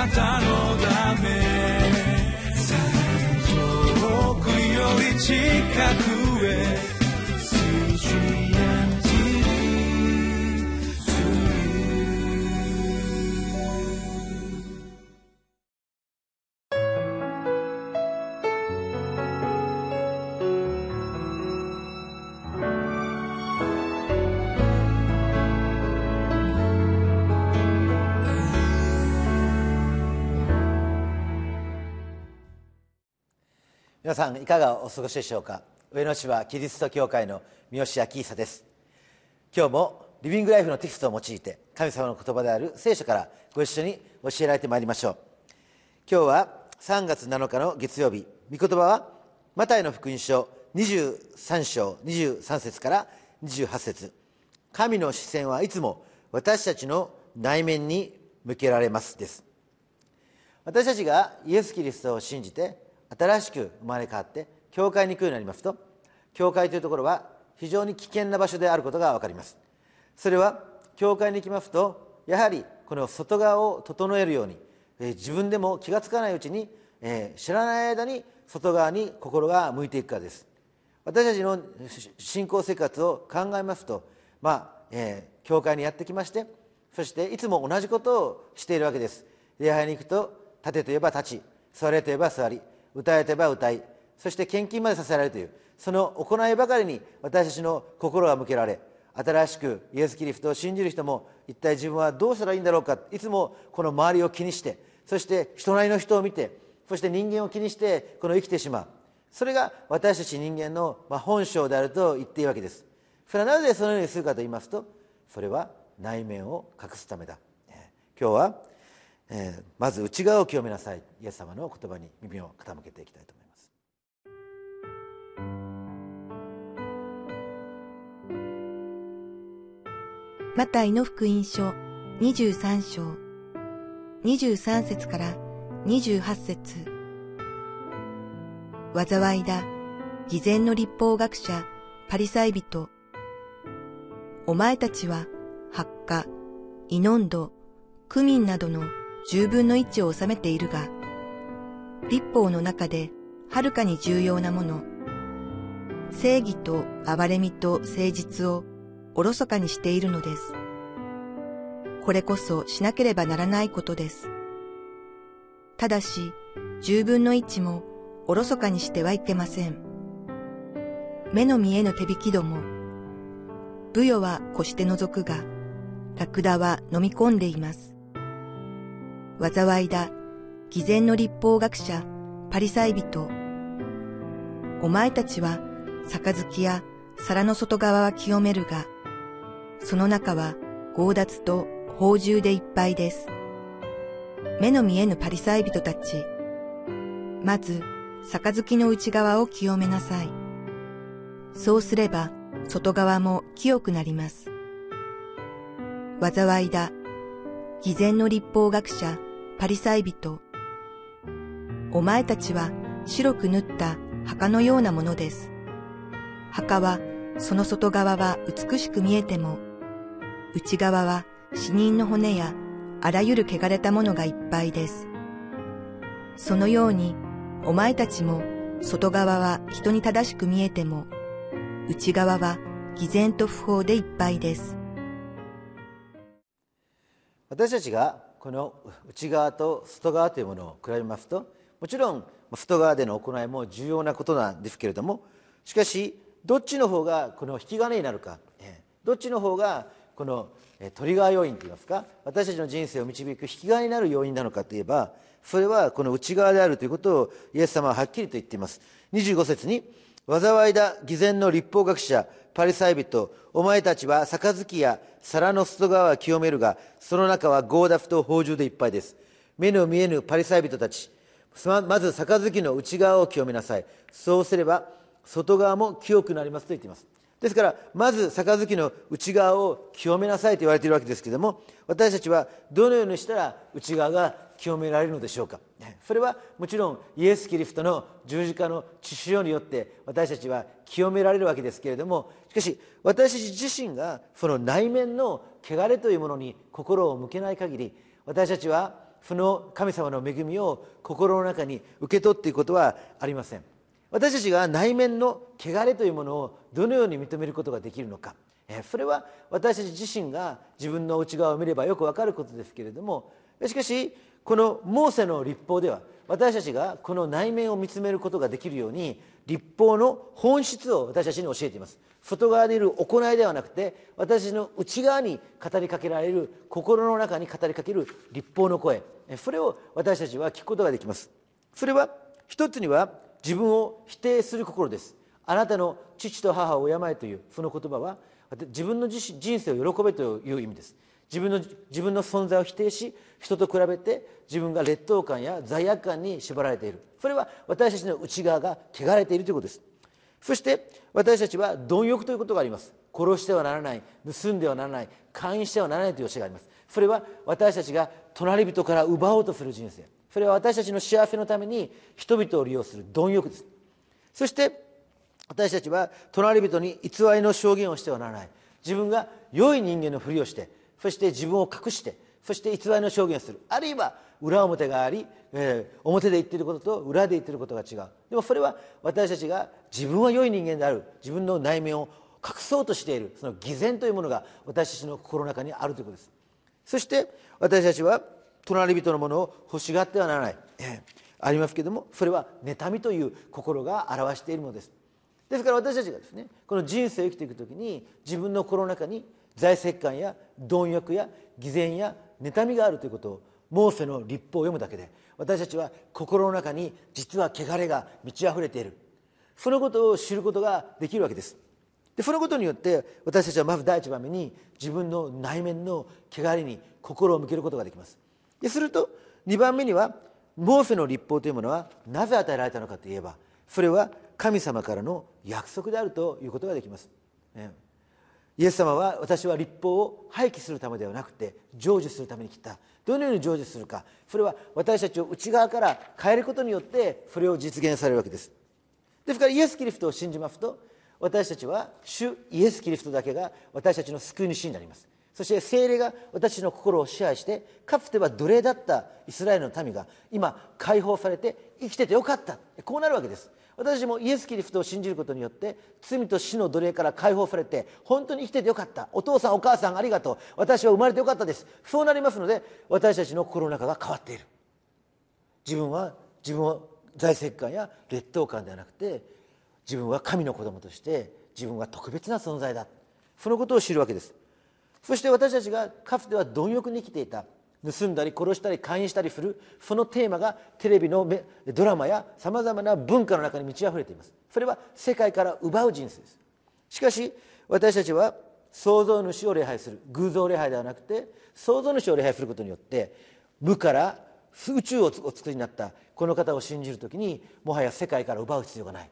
なたのため。遠くより近く。皆さんいかがお過ごしでしょうか？上野市はキリスト教会の三好明久です。今日もリビングライフのテキストを用いて神様の言葉である聖書からご一緒に教えられてまいりましょう。今日は3月7日の月曜日。御言葉はマタイの福音書23章23節から28節。神の視線はいつも私たちの内面に向けられますです。私たちがイエス・キリストを信じて新しく生まれ変わって教会に行くようになりますと教会というところは非常に危険な場所であることが分かります。それは教会に行きますとやはりこの外側を整えるように、え、自分でも気が付かないうちに、え、知らない間に外側に心が向いていくからです。私たちの信仰生活を考えますとまあ、えー、教会にやってきましてそしていつも同じことをしているわけです。礼拝に行くと立てといえば立ち座れといえば座り歌えてば歌いそして献金までさせられるというその行いばかりに私たちの心が向けられ新しくイエス・キリストを信じる人も一体自分はどうしたらいいんだろうかいつもこの周りを気にしてそして人なりの人を見てそして人間を気にしてこの生きてしまう。それが私たち人間の本性であると言っていいわけです。それはなぜそのようにするかと言いますとそれは内面を隠すためだ。今日はえー、まず内側を清めなさい。イエス様の言葉に耳を傾けていきたいと思います。マタイの福音書23章。23節から28節。災いだ。偽善の立法学者パリサイ人。お前たちは発火、イノンド、クミンなどの十分の一を収めているが、立法の中ではるかに重要なもの、正義と憐れみと誠実をおろそかにしているのです。これこそしなければならないことです。ただし、十分の一もおろそかにしてはいけません。目の見えぬ手引きども、武与は越して除くが、ラクダは飲み込んでいます。災いだ、偽善の立法学者、パリサイ人。お前たちは、杯や皿の外側は清めるが、その中は強奪と宝珠でいっぱいです。目の見えぬパリサイ人たち。まず、杯の内側を清めなさい。そうすれば、外側も清くなります。災いだ、偽善の立法学者、パリサイ人。お前たちは白く塗った墓のようなものです。墓はその外側は美しく見えても、内側は死人の骨やあらゆる汚れたものがいっぱいです。そのようにお前たちも外側は人に正しく見えても、内側は偽善と不法でいっぱいです。私たちがこの内側と外側というものを比べますともちろん外側での行いも重要なことなんですけれどもしかしどっちの方がこの引き金になるかどっちの方がこのトリガー要因といいますか私たちの人生を導く引き金になる要因なのかといえばそれはこの内側であるということをイエス様ははっきりと言っています。25節に災いだ偽善の立法学者パリサイ人お前たちは杯や皿の外側は清めるが、その中は強奪と宝珠でいっぱいです。目の見えぬパリサイ人たち、まず杯の内側を清めなさい。そうすれば、外側も清くなりますと言っています。ですから、まず杯の内側を清めなさいと言われているわけですけれども、私たちはどのようにしたら内側が清められるのでしょうか？それはもちろんイエス・キリストの十字架の血潮によって私たちは清められるわけですけれどもしかし私たち自身がその内面の汚れというものに心を向けない限り私たちは負の神様の恵みを心の中に受け取っていくことはありません私たちが内面の汚れというものをどのように認めることができるのか？それは私たち自身が自分の内側を見ればよくわかることですけれどもしかしこのモーセの立法では私たちがこの内面を見つめることができるように立法の本質を私たちに教えています。外側にいる行いではなくて私の内側に語りかけられる心の中に語りかける立法の声。それを私たちは聞くことができます。それは一つには自分を否定する心です。あなたの父と母を敬えというその言葉は自分の人生を喜べという意味です。自分の自分の存在を否定し人と比べて自分が劣等感や罪悪感に縛られている。それは私たちの内側が汚れているということです。そして私たちは貪欲ということがあります。殺してはならない盗んではならない勧誘してはならないという教えがあります。それは私たちが隣人から奪おうとする人生。それは私たちの幸せのために人々を利用する貪欲です。そして私たちは隣人に偽りの証言をしてはならない。自分が良い人間のふりをしてそして自分を隠してそして偽りの証言をする。あるいは裏表があり、えー、表で言っていることと裏で言っていることが違う。でもそれは私たちが自分は良い人間である。自分の内面を隠そうとしている。その偽善というものが私たちの心の中にあるということです。そして私たちは隣人のものを欲しがってはならない、えー、ありますけどもそれは妬みという心が表しているものです。ですから私たちがですねこの人生を生きていく時に自分の心の中に財政感や貪欲や偽善や妬みがあるということをモーセの立法を読むだけで私たちは心の中に実は汚れが満ち溢れている。そのことを知ることができるわけです。でそのことによって私たちはまず第一番目に自分の内面の汚れに心を向けることができます。ですると2番目にはモーセの立法というものはなぜ与えられたのかといえばそれは神様からの約束であるということができます、ね。イエス様は私は立法を廃棄するためではなくて成就するために来た。どのように成就するか。それは私たちを内側から変えることによってそれを実現されるわけです。ですからイエス・キリストを信じますと私たちは主イエス・キリストだけが私たちの救い主になります。そして精霊が私の心を支配してかつては奴隷だったイスラエルの民が今解放されて生きててよかった。こうなるわけです。私もイエス・キリストを信じることによって罪と死の奴隷から解放されて本当に生きててよかった。お父さんお母さんありがとう。私は生まれてよかったです。そうなりますので私たちの心の中が変わっている。自分は自分を財政感や劣等感ではなくて自分は神の子供として自分は特別な存在だ。そのことを知るわけです。そして私たちがかつては貪欲に生きていた。盗んだり殺したり勧誘したりするそのテーマがテレビのドラマやさまざまな文化の中に満ち溢れています。それは世界から奪う人生です。しかし私たちは創造主を礼拝する偶像礼拝ではなくて創造主を礼拝することによって無から宇宙をお作りになったこの方を信じる時にもはや世界から奪う必要がない。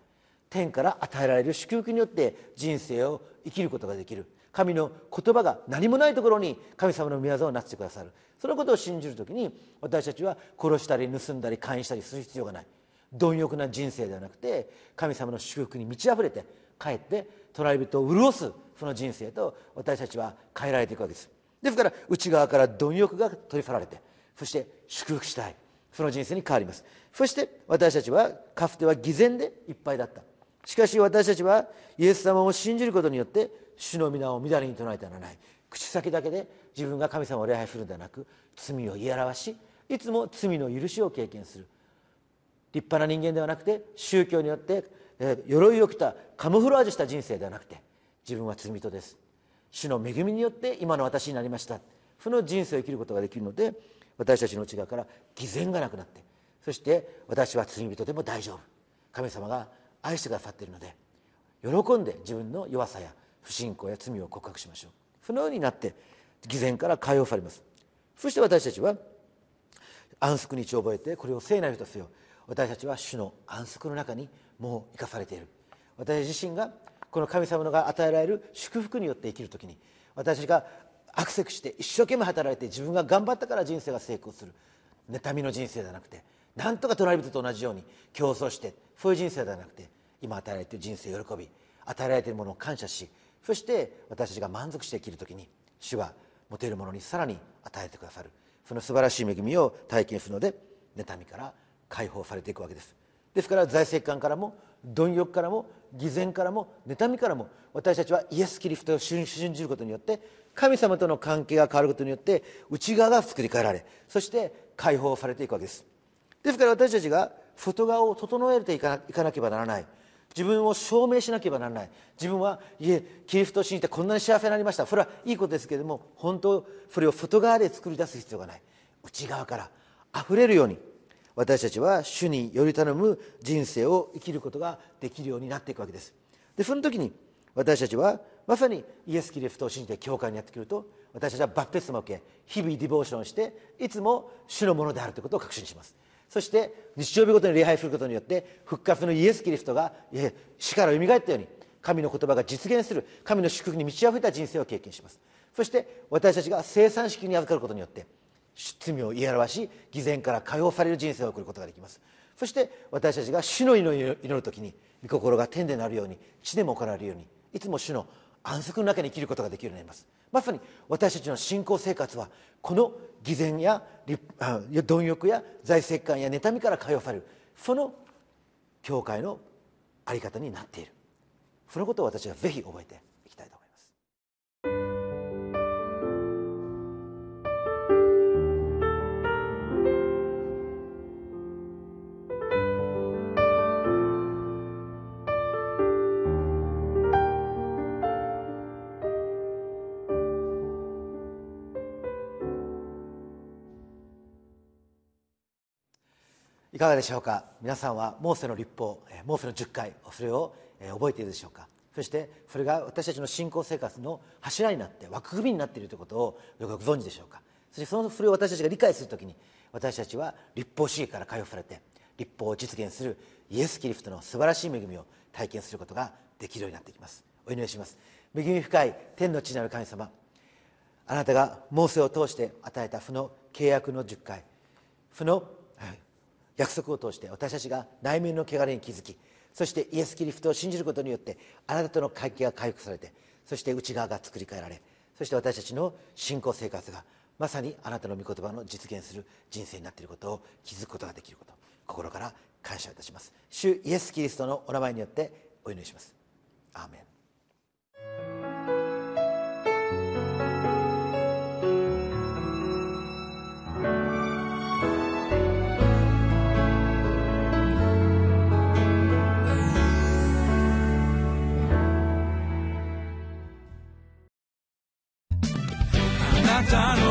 天から与えられる祝福によって人生を生きることができる。神の言葉が何もないところに神様の御業をなってくださる。そのことを信じる時に私たちは殺したり盗んだり勧誘したりする必要がない。貪欲な人生ではなくて神様の祝福に満ち溢れてかえって隣人を潤すその人生と私たちは変えられていくわけです。ですから内側から貪欲が取り去られてそして祝福したい。その人生に変わります。そして私たちはかつては偽善でいっぱいだった。しかし私たちはイエス様を信じることによって主の皆を乱れに唱えてはならない。口先だけで自分が神様を礼拝するのではなく罪を言い表しいつも罪の許しを経験する。立派な人間ではなくて宗教によって、えー、鎧を着たカムフラージュした人生ではなくて自分は罪人です。主の恵みによって今の私になりました。その人生を生きることができるので私たちの内側から偽善がなくなってそして私は罪人でも大丈夫。神様が愛してくださっているので喜んで自分の弱さや不信仰や罪を告白しましょう。そのようになって偽善から解放されます。そして私たちは安息日を覚えてこれを聖なるとせよ。私たちは主の安息の中にもう生かされている。私自身がこの神様のが与えられる祝福によって生きる時に私がアクセクして一生懸命働いて自分が頑張ったから人生が成功する。妬みの人生ではなくてなんとか隣人と同じように競争してそういう人生ではなくて今与えられている人生を喜び与えられているものを感謝しそして私たちが満足して生きる時に主は持てるものにさらに与えてくださる。その素晴らしい恵みを体験するので妬みから解放されていくわけです。ですから財政官からも貪欲からも偽善からも妬みからも私たちはイエス・キリストを信じることによって神様との関係が変わることによって内側が作り変えられそして解放されていくわけです。ですから私たちが外側を整えていかなければならない。自分を証明しなければならない。自分はいえキリストを信じてこんなに幸せになりました。それはいいことですけれども本当それを外側で作り出す必要がない。内側から溢れるように私たちは主により頼む人生を生きることができるようになっていくわけです。でその時に私たちはまさにイエス・キリストを信じて教会にやってくると私たちはバプテスマを受け日々ディボーションしていつも主のものであるということを確信します。そして日曜日ごとに礼拝することによって復活のイエス・キリストが死からよみがえったように神の言葉が実現する神の祝福に満ち溢れた人生を経験します。そして私たちが生産式に預かることによって罪を言い表し偽善から解放される人生を送ることができます。そして私たちが主の祈りを祈る時に御心が天でなるように地でも行われるようにいつも主の安息の中に生きることができるようになります。まさに私たちの信仰生活はこの偽善や貪欲や財政感や妬みから解放されるその教会の在り方になっている。そのことを私はぜひ覚えていかがでしょうか？皆さんはモーセの立法モーセの10回それを覚えているでしょうか？そしてそれが私たちの信仰生活の柱になって枠組みになっているということをよくご存知でしょうか？そしてそのそれを私たちが理解するときに私たちは立法主義から解放されて立法を実現するイエス・キリストの素晴らしい恵みを体験することができるようになっていきます。お祈りします。恵み深い天の地なる神様あなたがモーセを通して与えたその契約の10回その約束を通して私たちが内面の汚れに気づきそしてイエス・キリストを信じることによってあなたとの関係が回復されてそして内側が作り変えられそして私たちの信仰生活がまさにあなたの御言葉の実現する人生になっていることを気づくことができること心から感謝いたします。主イエス・キリストのお名前によってお祈りします。アーメン。たの